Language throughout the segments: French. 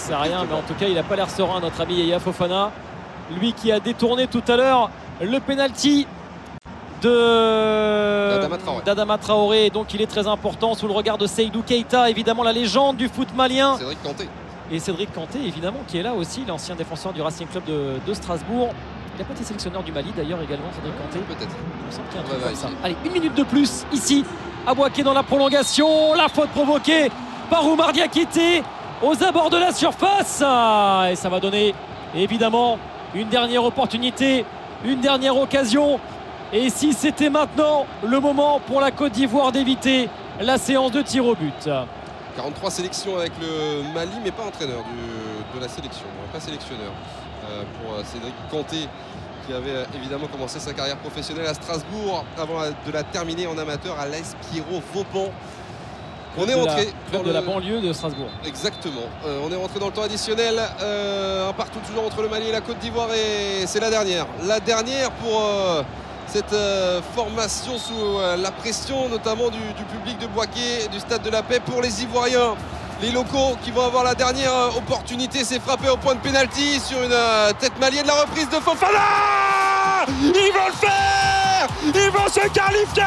sait rien, mais en tout cas, il n'a pas l'air serein, notre ami Yaya Fofana. Lui qui a détourné tout à l'heure le penalty de d'Adama Traoré. Donc il est très important sous le regard de Seydou Keita, évidemment la légende du foot malien. Cédric Kanté. Et Cédric Kanté, évidemment, qui est là aussi, l'ancien défenseur du Racing Club de, Strasbourg. Il a pas été sélectionneur du Mali d'ailleurs également, Cédric Kanté. Peut-être. Il me semble qu'il y a un truc comme ça. Allez, une minute de plus ici. à Boaké dans la prolongation. La faute provoquée par Oumar Diakité aux abords de la surface. Et ça va donner évidemment une dernière opportunité, une dernière occasion et si c'était maintenant le moment pour la Côte d'Ivoire d'éviter la séance de tir au but? 43 sélections avec le Mali, mais pas entraîneur de la sélection, pas sélectionneur. Euh, pour euh, Cédric Kanté, qui avait euh, évidemment commencé sa carrière professionnelle à Strasbourg avant de la terminer en amateur à l'Espiro Vauban. On est rentré dans de la banlieue de Strasbourg. Exactement. on est rentré dans le temps additionnel. un partout toujours entre le Mali et la Côte d'Ivoire et c'est la dernière. La dernière pour cette euh, formation sous euh, la pression notamment du, public de Boisquet, du Stade de la Paix pour les Ivoiriens. Les locaux qui vont avoir la dernière euh, opportunité, c'est frappé au point de pénalty sur une tête malienne. La reprise de Fofana Ils vont le faire Ils vont se qualifier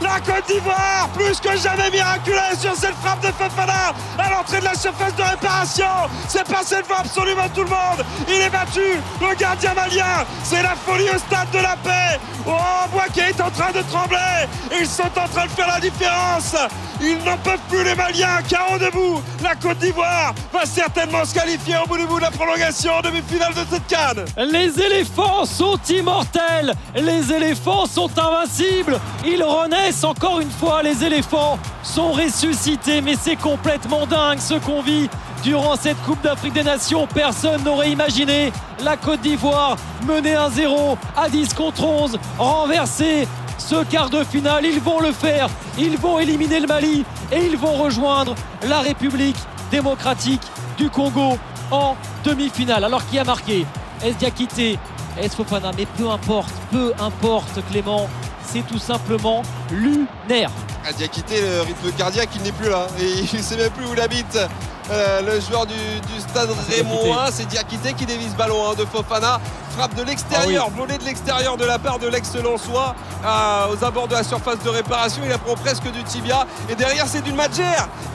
La Côte d'Ivoire, plus que jamais miraculeuse sur cette frappe de Fofana à l'entrée de la surface de réparation. C'est passé devant absolument tout le monde. Il est battu, le gardien malien. C'est la folie au stade de la paix. Oh, Boisquet est en train de trembler. Ils sont en train de faire la différence. Ils n'en peuvent plus les Maliens. Carreau debout. La Côte d'Ivoire va certainement se qualifier au bout du bout de la prolongation en demi-finale de cette canne. Les éléphants sont immortels. Les éléphants sont invincibles. Ils renaissent encore une fois. Les éléphants sont ressuscités. Mais c'est complètement dingue ce qu'on vit durant cette Coupe d'Afrique des Nations. Personne n'aurait imaginé la Côte d'Ivoire mener 1-0 à 10 contre 11, renverser ce quart de finale. Ils vont le faire. Ils vont éliminer le Mali et ils vont rejoindre la République démocratique du Congo en demi-finale. Alors qui a marqué? Est Diakité, Est Fofana? Mais peu importe, peu importe Clément, c'est tout simplement lunaire. Diakité, le rythme cardiaque, il n'est plus là. Et il ne sait même plus où il habite. Euh, le joueur du, stade Raymond c'est Diakité qui dévise ballon hein, de Fofana. Frappe de l'extérieur, ah volée de l'extérieur de la part de l'ex-Lensois aux abords de la surface de réparation. Il apprend presque du tibia. Et derrière, c'est d'une Madjer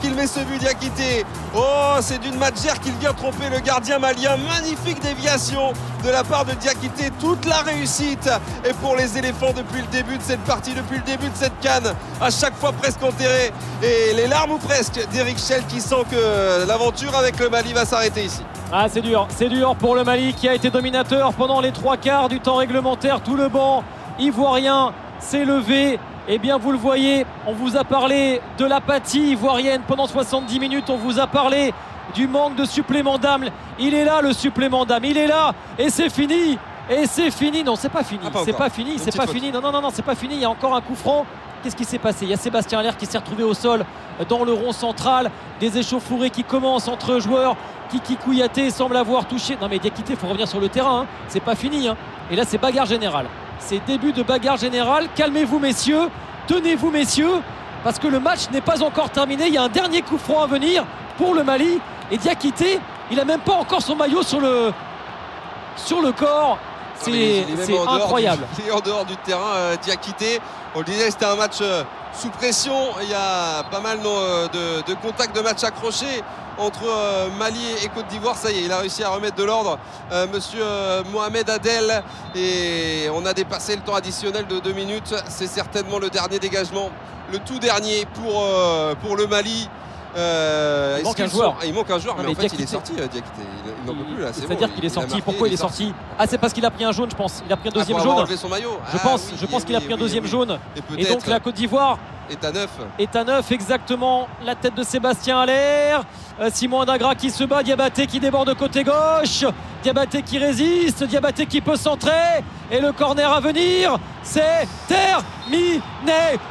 qu'il met ce but Diakité. Oh, c'est d'une Madjer qu'il vient tromper le gardien malien. Magnifique déviation de la part de Diakité. Toute la réussite. Et pour les éléphants depuis le début de cette partie, depuis le début de cette canne, à chaque fois presque enterré. Et les larmes ou presque d'Eric Schell qui sent que l'aventure avec le Mali va s'arrêter ici. Ah c'est dur, c'est dur pour le Mali qui a été dominateur pendant les trois quarts du temps réglementaire. Tout le banc ivoirien s'est levé. Eh bien vous le voyez, on vous a parlé de l'apathie ivoirienne pendant 70 minutes, on vous a parlé du manque de supplément d'âme. Il est là le supplément d'âme, il est là et c'est fini. Et c'est fini. Non, c'est pas fini. Ah, c'est pas fini. C'est pas fini. Non, non, non, non, c'est pas fini. Il y a encore un coup franc. Qu'est-ce qui s'est passé? Il y a Sébastien Allaire qui s'est retrouvé au sol dans le rond central. Des échauffourées qui commencent entre joueurs. Kiki Kouyaté semble avoir touché. Non mais Diakité, il faut revenir sur le terrain. Hein. C'est pas fini. Hein. Et là, c'est bagarre générale. C'est début de bagarre générale. Calmez-vous, messieurs. Tenez-vous, messieurs. Parce que le match n'est pas encore terminé. Il y a un dernier coup franc à venir pour le Mali. Et Diakité, il a même pas encore son maillot sur le, sur le corps. C'est incroyable. il est en dehors du terrain, euh, Diakité. On le disait, c'était un match euh, sous pression. Il y a pas mal euh, de, contacts de match accrochés entre euh, Mali et Côte d'Ivoire. Ça y est, il a réussi à remettre de l'ordre, monsieur Mohamed Adel. Et on a dépassé le temps additionnel de deux minutes. C'est certainement le dernier dégagement, le tout dernier pour, pour le Mali. Euh, il manque un joueur. il manque un joueur, mais, en fait, il est sorti, euh, Diakité. Il, n'en peut plus là. C'est-à-dire qu'il est sorti. Pourquoi il est sorti Ah, c'est parce qu'il a pris un jaune, je pense. Il a pris un ah, deuxième jaune. son maillot. Je pense. Ah je pense qu'il a pris un deuxième jaune. Et donc la Côte d'Ivoire est à neuf. Est à neuf, exactement. La tête de Sébastien à l'air. Euh, Simon Adagra qui se bat, Diabaté qui déborde côté gauche, Diabaté qui résiste, Diabaté qui peut centrer, et le corner à venir, c'est terminé.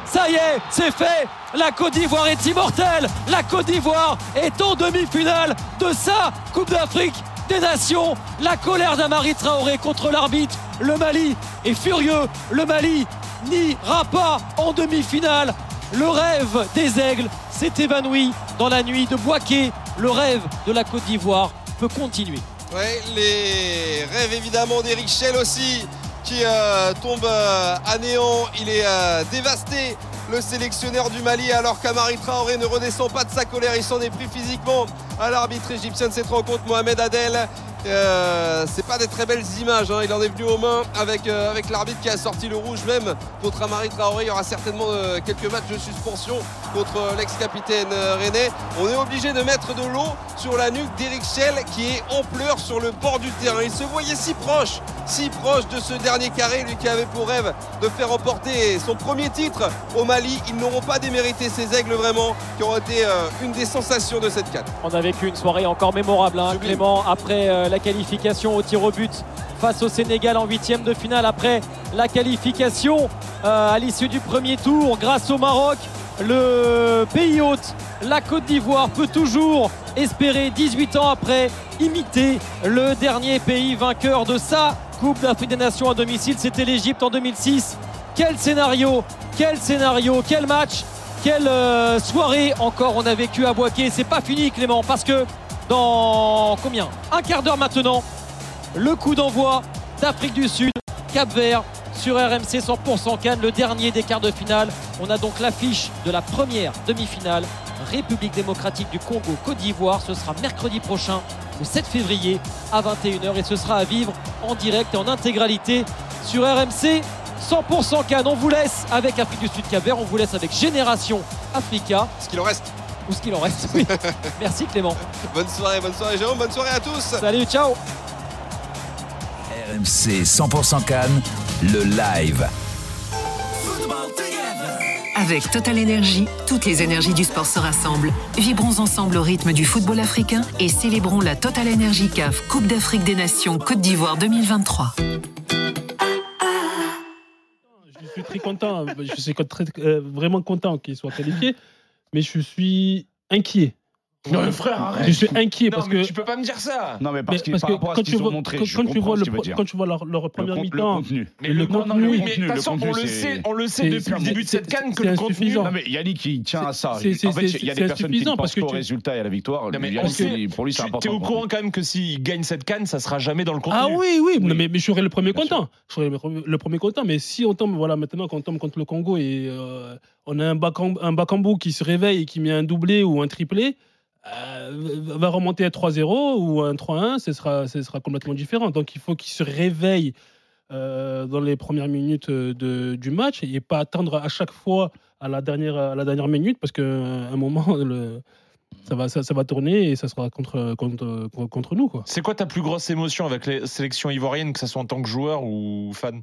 Ça y est, c'est fait. La Côte d'Ivoire est immortelle. La Côte d'Ivoire est en demi-finale de sa Coupe d'Afrique des Nations. La colère d'Amari Traoré contre l'arbitre. Le Mali est furieux. Le Mali n'ira pas en demi-finale. Le rêve des aigles s'est évanoui dans la nuit de Boaké le rêve de la Côte d'Ivoire peut continuer. Ouais, les rêves évidemment d'Eric Schell aussi qui euh, tombe euh, à néant. Il est euh, dévasté, le sélectionneur du Mali, alors qu'Amari Traoré ne redescend pas de sa colère. Il s'en est pris physiquement à l'arbitre égyptien de cette rencontre, Mohamed Adel. Euh, c'est pas des très belles images. hein. Il en est venu aux mains avec, euh, avec l'arbitre qui a sorti le rouge même contre Amari Traoré. Il y aura certainement euh, quelques matchs de suspension contre l'ex-capitaine rennais. On est obligé de mettre de l'eau sur la nuque d'Eric Schell qui est en pleurs sur le bord du terrain. Il se voyait si proche, si proche de ce dernier carré, lui qui avait pour rêve de faire remporter son premier titre au Mali. Ils n'auront pas démérité ces aigles vraiment qui ont été une des sensations de cette canne. On a vécu une soirée encore mémorable, hein. Clément, après la qualification au tir au but face au Sénégal en huitième de finale, après la qualification euh, à l'issue du premier tour grâce au Maroc. Le pays hôte, la Côte d'Ivoire, peut toujours espérer, 18 ans après, imiter le dernier pays vainqueur de sa Coupe d'Afrique des Nations à domicile. C'était l'Égypte en 2006. Quel scénario, quel scénario, quel match quelle euh, soirée encore on a vécu à Boaké. C'est pas fini Clément parce que dans combien Un quart d'heure maintenant, le coup d'envoi d'Afrique du Sud, Cap Vert sur RMC 100% Cannes, le dernier des quarts de finale. On a donc l'affiche de la première demi-finale. République démocratique du Congo, Côte d'Ivoire. Ce sera mercredi prochain, le 7 février à 21h et ce sera à vivre en direct et en intégralité sur RMC 100% Cannes. On vous laisse avec Afrique du Sud Cap Vert, on vous laisse avec Génération Africa, Ce qu'il en reste. Ou ce qu'il en reste. Oui. Merci Clément. Bonne soirée, bonne soirée Jérôme, bonne soirée à tous. Salut, ciao. RMC 100% Cannes, le live. Avec Total Energy, toutes les énergies du sport se rassemblent. Vibrons ensemble au rythme du football africain et célébrons la Total Energy CAF Coupe d'Afrique des Nations Côte d'Ivoire 2023. Je suis très content. Je suis très- euh, vraiment content qu'il soit qualifié, mais je suis inquiet. Non, mais frère, arrête. Je suis inquiet Non, parce mais que. tu peux pas me dire ça. Non, mais parce, mais que parce quand tu vois, montré, quand, tu vois le, pro- quand tu vois leur, leur première Le con- le mi-temps, contenu. Mais le contenu, non, non, oui, le mais de contenu, toute le façon, on contenu, le sait, on le sait depuis le début de cette canne que le contenu. Non, mais Yannick, il tient à ça. En fait, il y a des personnes qui pensent que qu'au résultat et à la victoire. Pour lui, c'est Tu important. es au courant quand même que s'il gagne cette canne, ça sera jamais dans le contenu. Ah oui, oui, mais, je serais le premier content. Je serais le, pre- le premier content. Mais si on tombe, voilà, maintenant, quand on tombe contre le Congo et euh, on a un Bakambu, un Bakambu qui se réveille et qui met un doublé ou un triplé, va remonter à 3-0 ou un 3-1, ce sera, ce sera complètement différent. Donc il faut qu'il se réveille euh, dans les premières minutes euh, de- du match et pas attendre à chaque fois à la dernière, à la dernière minute parce qu'à un moment, ça, va, ça, va tourner et ça sera contre, contre, contre nous. C'est quoi ta plus grosse émotion avec les sélections ivoiriennes, que ce soit en tant que joueur ou fan?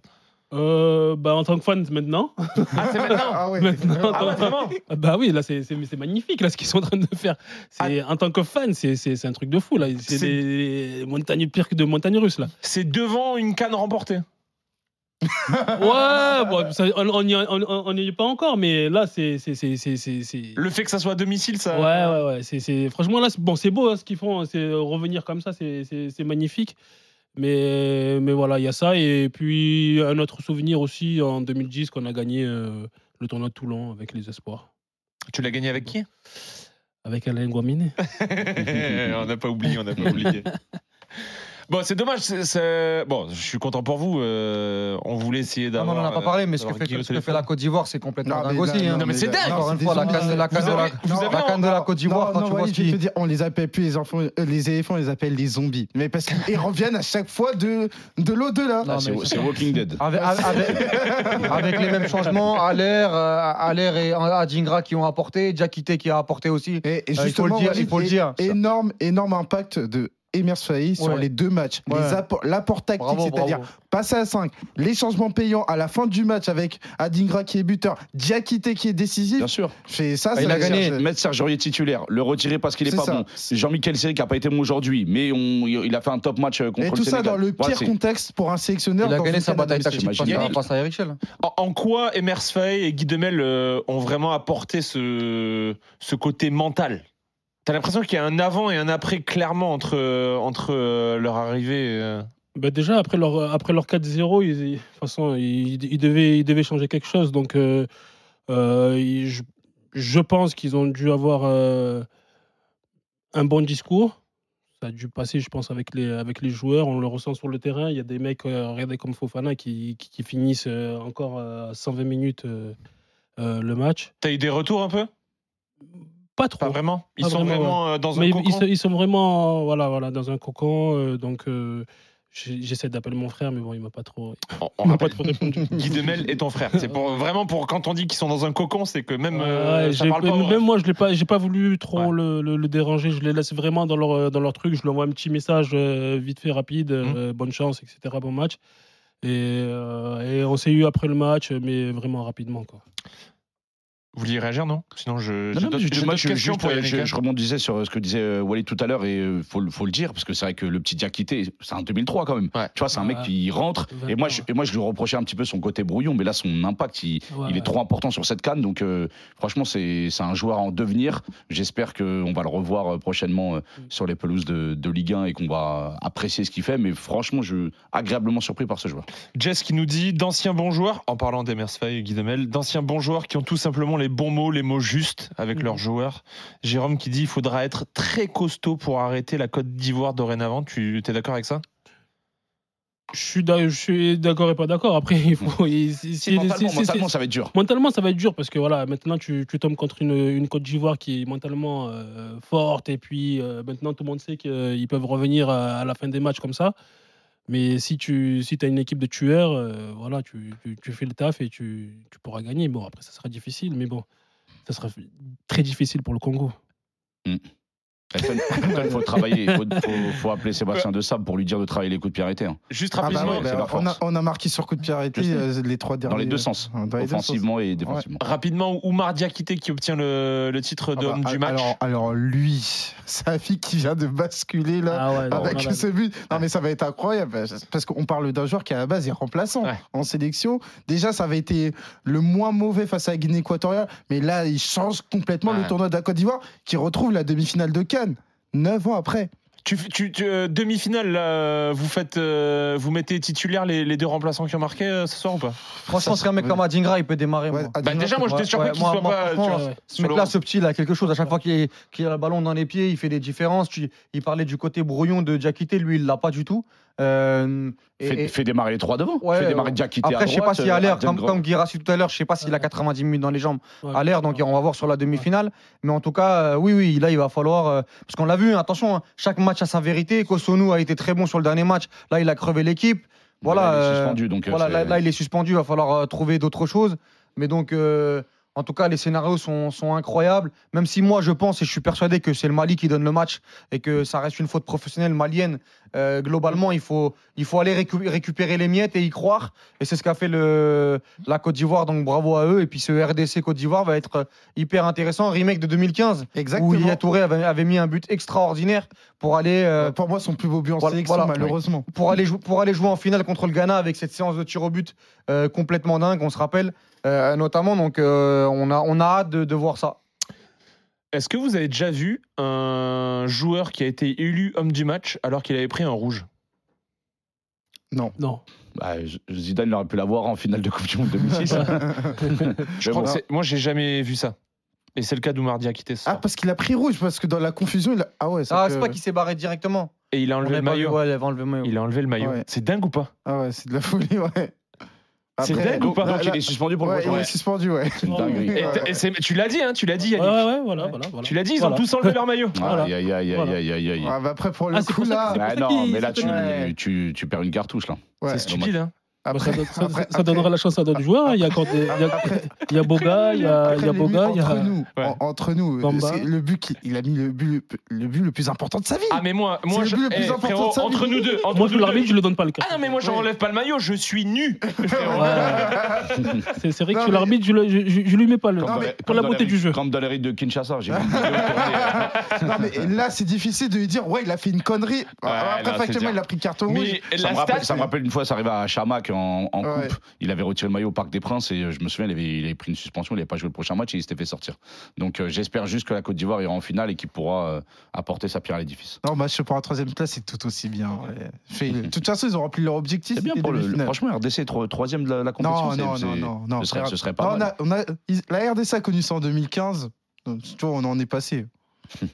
Euh, bah, en tant que fan maintenant. Ah, c'est maintenant Ah ouais. Maintenant, Ah ouais, vraiment Ah Bah oui, là c'est c'est- c'est magnifique là ce qu'ils sont en train de faire. C'est en tant que fan, c'est c'est c'est un truc de fou là. C'est C'est- des montagnes pires que de montagnes russes là. C'est devant une canne remportée. Ouais, bon, ça, on on n'y on, on- on n'y est pas encore, mais là c'est c'est c'est c'est c'est- c'est- Le fait que ça soit à domicile, ça. Ouais ouais ouais. C'est c'est franchement là c'est- bon c'est beau hein, ce qu'ils font, c'est revenir comme ça, c'est c'est c'est magnifique. Mais mais voilà il y a ça et puis un autre souvenir aussi en 2010 qu'on a gagné euh, le tournoi de Toulon avec les espoirs Tu l'as gagné avec qui? Avec Alain Guaminé. On n'a pas oublié, on n'a pas oublié. Bon, c'est dommage. c'est- c'est- Bon, je suis content pour vous. euh, on voulait essayer Non, d'avoir. mais on n'en a pas euh, parlé, mais ce que d'avoir fait, Guy au ce que fait téléphone. la Côte d'Ivoire, c'est complètement Non, dingue mais aussi. hein. Non, mais c'est dingue. Encore une fois, la canne, la canne de la, Vous avez- la canne de la Côte d'Ivoire, quand tu vois ce qui. dire, on les appelle plus les enfants, euh, les éléphants, on les appelle les zombies. Mais parce qu'ils reviennent à chaque fois de, de l'au-delà. Non, Ah, c'est mais- c'est Walking Dead. Avec, avec- avec les mêmes changements, Aller, euh, Aller et Adingra qui ont apporté, Diakité qui a apporté aussi. Et, et Euh, il faut justement, le dire, Walid, il faut le dire. Énorme, énorme impact de Emir Fahy sur Ouais. les deux matchs. Ouais. L'apport tactique, c'est-à-dire passer à 5, les changements payants à la fin du match avec Adingra qui est buteur, Diakité qui est décisif. Bien sûr. C'est ça, Ah, ça il a gagné. Mettre Serge Aurier titulaire, le retirer parce qu'il est C'est pas ça. bon. Jean-Michel Seri qui a pas été bon aujourd'hui, mais on- il a fait un top match euh, contre Et le tout ça Sénégal. dans le pire contexte pour un sélectionneur. Il a gagné sa bataille tactique face à, Imagine. face à Eric Schell. En, quoi Emers Faye et Guy Demel euh, ont vraiment apporté ce, ce côté mental T'as l'impression qu'il y a un avant et un après clairement entre, euh, entre euh, leur arrivée. euh. Bah déjà, après leur, après leur 4-0, ils, de toute façon, ils, ils devaient, ils devaient changer quelque chose. Donc, euh, euh, ils- je, je pense qu'ils ont dû avoir euh, un bon discours. Ça a dû passer, je pense, avec les, avec les joueurs. On le ressent sur le terrain. Il y a des mecs, regardez comme Fofana, qui, qui, qui finissent encore à 120 minutes le match. T'as eu des retours un peu? Pas trop. Pas vraiment? Ils Pas sont vraiment, vraiment euh, dans un Mais cocon ils sont vraiment voilà, voilà, dans un cocon. euh, donc, euh, j'essaie d'appeler mon frère, mais bon, il m'a pas trop, On- m'a pas trop répondu. Guy Demel est ton frère. C'est pour, vraiment pour quand on dit qu'ils sont dans un cocon, c'est que même Ouais, ça j'ai- parle pas. au même moi, je l'ai pas, j'ai pas voulu trop Ouais. le, le- le déranger. Je les laisse vraiment dans leur, dans leur truc. Je lui envoie un petit message vite fait, rapide. Mmh. bonne chance, etc. Bon match. Et, euh, et on s'est eu après le match, mais vraiment rapidement. Quoi. Vous vouliez réagir, non? Sinon, je. Non, non, je- moi, d'autres je, questions juste, pour euh, Yannick, je, hein. je rebondissais sur ce que disait euh, Wally tout à l'heure et il faut, le- faut le dire parce que c'est vrai que le petit Diakité, c'est un 2003 quand même. Ouais. Tu vois, c'est un mec qui rentre et moi, je, et moi je lui reprochais un petit peu son côté brouillon, mais là son impact, il, Ouais, il est trop important sur cette canne. Donc euh, franchement, c'est c'est un joueur en devenir. J'espère qu'on va le revoir euh, prochainement euh, Mm. sur les pelouses de, de Ligue 1 et qu'on va apprécier ce qu'il fait. Mais franchement, je suis agréablement surpris par ce joueur. Jess qui nous dit d'anciens bons joueurs, en parlant d'Emersfay et Guy Demel, d'anciens bons joueurs qui ont tout simplement les bons mots, les mots justes avec Mhm. leurs joueurs. Jérôme qui dit il faudra être très costaud pour arrêter la Côte d'Ivoire dorénavant. Tu es d'accord avec ça? Je suis, d'accord et pas d'accord. Après, il faut. si- mentalement, ça va être dur. Mentalement, ça va être dur parce que voilà, maintenant tu, tu tombes contre une, une Côte d'Ivoire qui est mentalement euh, forte et puis euh, maintenant tout le monde sait qu'ils peuvent revenir à, à la fin des matchs comme ça. Mais si tu si as une équipe de tueurs, euh, voilà, tu, tu, tu fais le taf et tu, tu pourras gagner. Bon, après, ça sera difficile, mais bon, ça sera très difficile pour le Congo. Il faut travailler. Il faut, faut- faut appeler Sébastien De Sable pour lui dire de travailler les coups de pied arrêtés. hein. Juste Ah bah rapidement, ouais, bah, on, a, force. on a marqué sur coup de pied arrêté Je sais. euh, les trois derniers. Dans les deux sens. Dans les deux sens. offensivement et défensivement. rapidement, Oumar Diakité qui obtient le, le titre Ah d'homme bah, du match. Alors, alors lui, sa fille qui vient de basculer là. Ah ouais, Avec ce but. Non, mais ça va être incroyable. Parce qu'on parle d'un joueur qui, à la base, est remplaçant Ouais. en sélection. Déjà, ça avait été le moins mauvais face à la Guinée équatoriale. Mais là, il change complètement Ouais. le tournoi de la Côte d'Ivoire qui retrouve la demi-finale de Cannes. Neuf ans après. Tu, tu- tu- euh, demi-finale, là, vous faites, euh, vous mettez titulaire les, les deux remplaçants qui ont marqué euh, ce soir ou pas? Franchement, c'est un mec comme Adingra, il peut démarrer. Ouais, moi. Bah, déjà, moi, j'étais surpris ouais, qu'il moi- soit moi, pas. vois. Ce mec-là, ce petit, il a quelque chose. À chaque fois qu'il est- qu'il a le ballon dans les pieds, il fait des différences. Tu- il parlait du côté brouillon de Diakité, lui, il l'a pas du tout. Euh, Fait, et- fait démarrer les trois devant. Ouais, fait démarrer ouais. Diakité à Après, je sais pas a l'air, euh, comme, Adem comme Guirassi tout à l'heure, je sais pas s'il a 90 minutes dans les jambes Ouais. à l'air, donc on va voir sur la demi-finale. Mais en tout cas, euh, oui, oui, là, il va falloir. euh, parce qu'on l'a vu, attention, hein, chaque match a sa vérité. Kosonu a été très bon sur le dernier match. Là, il a crevé l'équipe. Voilà. Là, il est euh, suspendu, donc, euh, voilà là, là, il est suspendu. Il va falloir euh, trouver d'autres choses. Mais donc. euh, en tout cas, les scénarios sont, sont incroyables. Même si moi, je pense et je suis persuadé que c'est le Mali qui donne le match et que ça reste une faute professionnelle malienne. euh, globalement, il faut, il faut aller récu- récupérer les miettes et y croire. Et c'est ce qu'a fait le, la Côte d'Ivoire. Donc bravo à eux. Et puis ce RDC Côte d'Ivoire va être euh, hyper intéressant. Remake de 2015 Exactement. où Yaya Touré avait, avait mis un but extraordinaire pour aller, euh, pour moi, son plus beau but en voilà, sélection, voilà. malheureusement. pour, aller jou- pour aller jouer en finale contre le Ghana avec cette séance de tir au but euh, complètement dingue, on se rappelle euh, notamment. Donc euh, on, a, on a hâte de, de voir ça. Est-ce que vous avez déjà vu un joueur qui a été élu homme du match alors qu'il avait pris un rouge? Non. Non. Bah, Zidane il aurait pu l'avoir en finale de Coupe du Monde 2006. Je crois que c'est- moi, j'ai jamais vu ça. Et c'est le cas d'Oumar Diakité ce Ah, soir. parce qu'il a pris rouge, parce que dans la confusion, il a. Ah ouais, Ah, que- c'est pas qu'il s'est barré directement. Et il a enlevé le maillot. ouais, il avait enlevé le maillot. Il a enlevé le maillot. Ouais. C'est dingue ou pas? Ah ouais, c'est de la folie, ouais. C'est dingue ou pas là- Donc il est suspendu pour le Ouais, prochain il est suspendu, ouais. C'est une dinguerie. Tu l'as dit, hein, tu l'as dit, Yannick. ouais, ouais, voilà, voilà. Tu l'as dit, ils ont tous enlevé leur maillot. Aïe, aïe, aïe, aïe, aïe, aïe. Ouais, bah après, pour le Ah, coup, là. Bah non, qu'il- mais là, tu, perds une cartouche, là. C'est stupide, hein. Après, ça, donne- ça- après- ça donnera la chance à d'autres joueurs. hein. Il y a encore des- il y a- Boga, il y a, il y Après, a les Boga, buts il y entre a. nous, Ouais. en- entre nous, Bamba. c'est le but qu'il il a mis le but, le but le plus important de sa vie. Ah, mais moi, moi le je- but le plus eh, important frérot, de sa vie. entre nous deux. Entre Moi, je l'arbitre, je le donne pas le cas. Ah non, mais moi, j'enlève pas le maillot, je suis nu. C'est c'est vrai que Non, mais- l'arbitre, je, le- je, je- je lui mets pas le. Non, mais- pour la beauté du jeu. Comme dans les rites de Kinshasa. J'ai tourner. Non, mais là, c'est difficile de lui dire, ouais, il a fait une connerie. Après, factuellement, il a pris carton rouge. Ça me, rappelle, une fois, ça arrivait à Chamac en, en Ouais. coupe. Il avait retiré le maillot au Parc des Princes et euh, je me souviens, il avait, il avait pris une suspension, il n'avait pas joué le prochain match et il s'était fait sortir. Donc euh, j'espère juste que la Côte d'Ivoire ira en finale et qu'il pourra euh, apporter sa pierre à l'édifice. Non, match pour la troisième place, c'est tout aussi bien. ouais. De toute façon, ils ont rempli leur objectif. C'est bien pour le, le-. Franchement, RDC, tro- troisième de la, la compétition. Non, non, non, non, non. Ce serait, ce serait pas Non, mal. on a, on a- ils- la RDC a connu ça en 2015. Donc, tu vois, on en est passé.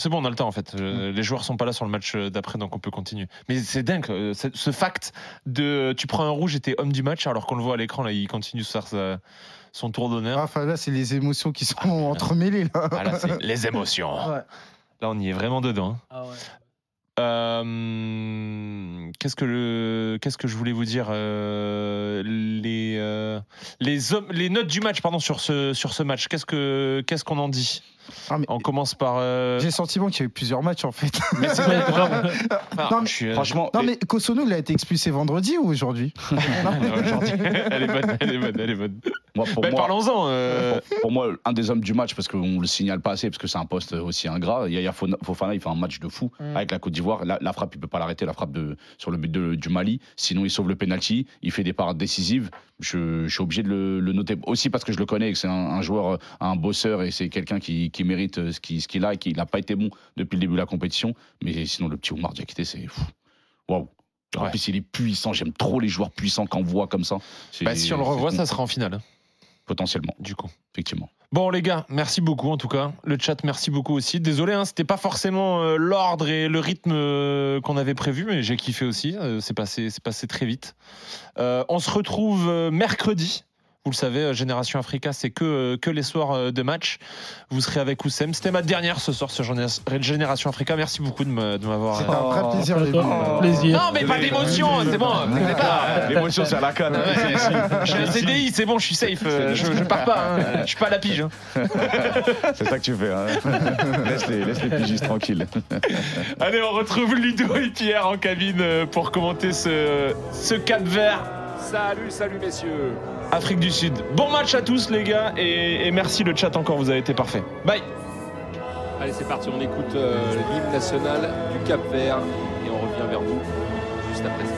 C'est bon, on a le temps en fait. Euh, Les joueurs sont pas là sur le match euh, d'après, donc on peut continuer. Mais c'est dingue, euh, ce ce fact de tu prends un rouge et t'es homme du match, alors qu'on le voit à l'écran, là, il continue de faire sa- son tour d'honneur. Enfin, là, c'est les émotions qui sont entremêlées. Là. Ah, là, c'est les émotions. Ouais. Là, on y est vraiment dedans. hein. Ah ouais. Euh, qu'est-ce que le, qu'est-ce que je voulais vous dire Euh, les, euh, les hommes, les notes du match, pardon, sur ce sur ce match. Qu'est-ce que qu'est-ce qu'on en dit? Ah, mais On commence par. euh, J'ai le sentiment qu'il y a eu plusieurs matchs en fait. mais c'est Ouais, grave. enfin, Non, mais je suis, euh, Franchement, Non, mais Kosono, il a été expulsé vendredi ou aujourd'hui elle est bonne, elle est bonne, elle est bonne. moi, pour Ben, moi, Parlons-en. euh, pour, pour moi, un des hommes du match, parce qu'on le signale pas assez, parce que c'est un poste aussi ingrat. Yaya Fofana, Fofana, il fait un match de fou Mm. avec la Côte d'Ivoire. La, la frappe, il peut pas l'arrêter, la frappe de, sur le but de- du Mali. Sinon, il sauve le penalty. Il fait des parades décisives. Je, je suis obligé de le, le noter aussi parce que je le connais, que c'est un, un joueur, un bosseur et c'est quelqu'un qui, qui mérite euh, ce qu'il a et qu'il n'a pas été bon depuis le début de la compétition. Mais sinon, le petit Oumar Diakité, c'est. Waouh. En plus, il est puissant. J'aime trop les joueurs puissants qu'on voit comme ça. Bah, si on le revoit, ça sera en finale, hein, Potentiellement, du coup. effectivement. Bon les gars, merci beaucoup en tout cas. Le chat, merci beaucoup aussi. Désolé, hein, c'était pas forcément euh, l'ordre et le rythme euh, qu'on avait prévu, mais j'ai kiffé aussi. Euh, c'est passé, c'est passé très vite. On se retrouve mercredi. Vous le savez, euh, Génération Africa, c'est que, euh, que les soirs euh, de match. Vous serez avec Oussem. C'était ma dernière ce soir sur Géné- Génération Africa. Merci beaucoup de m'avoir. C'était un vrai plaisir, gars. Plaisir. Non, mais pas d'émotion, c'est bon. L'émotion, c'est à la canne. Je suis un CDI, c'est bon, je suis safe. Je, je pars pas. hein. Je suis pas à la pige. hein. C'est ça que tu fais. Hein. laisse, les, laisse les pigistes tranquilles. Allez, on retrouve Ludo et Pierre en cabine pour commenter ce, ce Cap Vert. Salut, salut messieurs. Afrique du Sud. Bon match à tous les gars et, merci le chat encore, vous avez été parfait. Bye. Allez, c'est parti, on écoute euh, l'hymne national du Cap Vert et on revient vers vous juste après ça.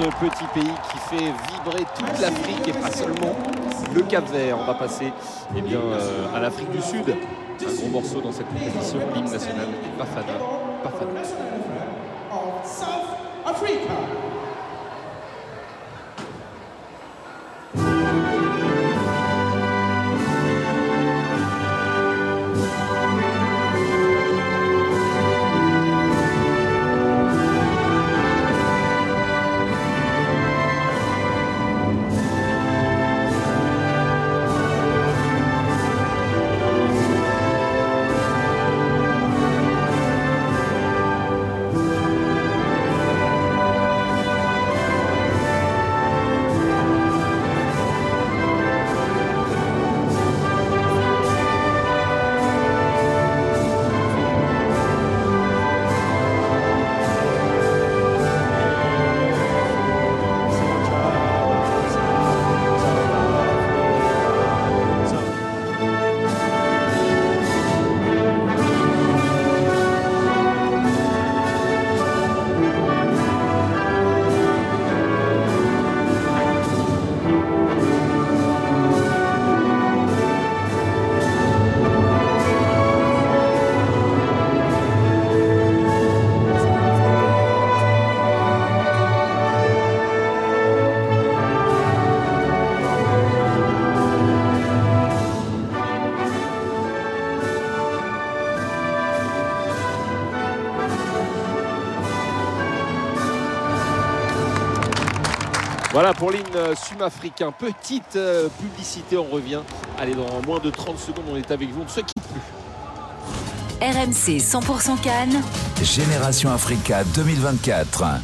Ce petit pays qui fait vibrer toute l'Afrique et pas seulement le Cap Vert. On va passer eh bien, euh, à l'Afrique du Sud. Un gros morceau dans cette compétition, l'hymne national Bafana. Bafana. Voilà pour l'hymne sud-africain. Petite euh, publicité, on revient. Allez, dans moins de 30 secondes, on est avec vous. On ne se quitte plus. RMC 100% Cannes. Génération Africa 2024.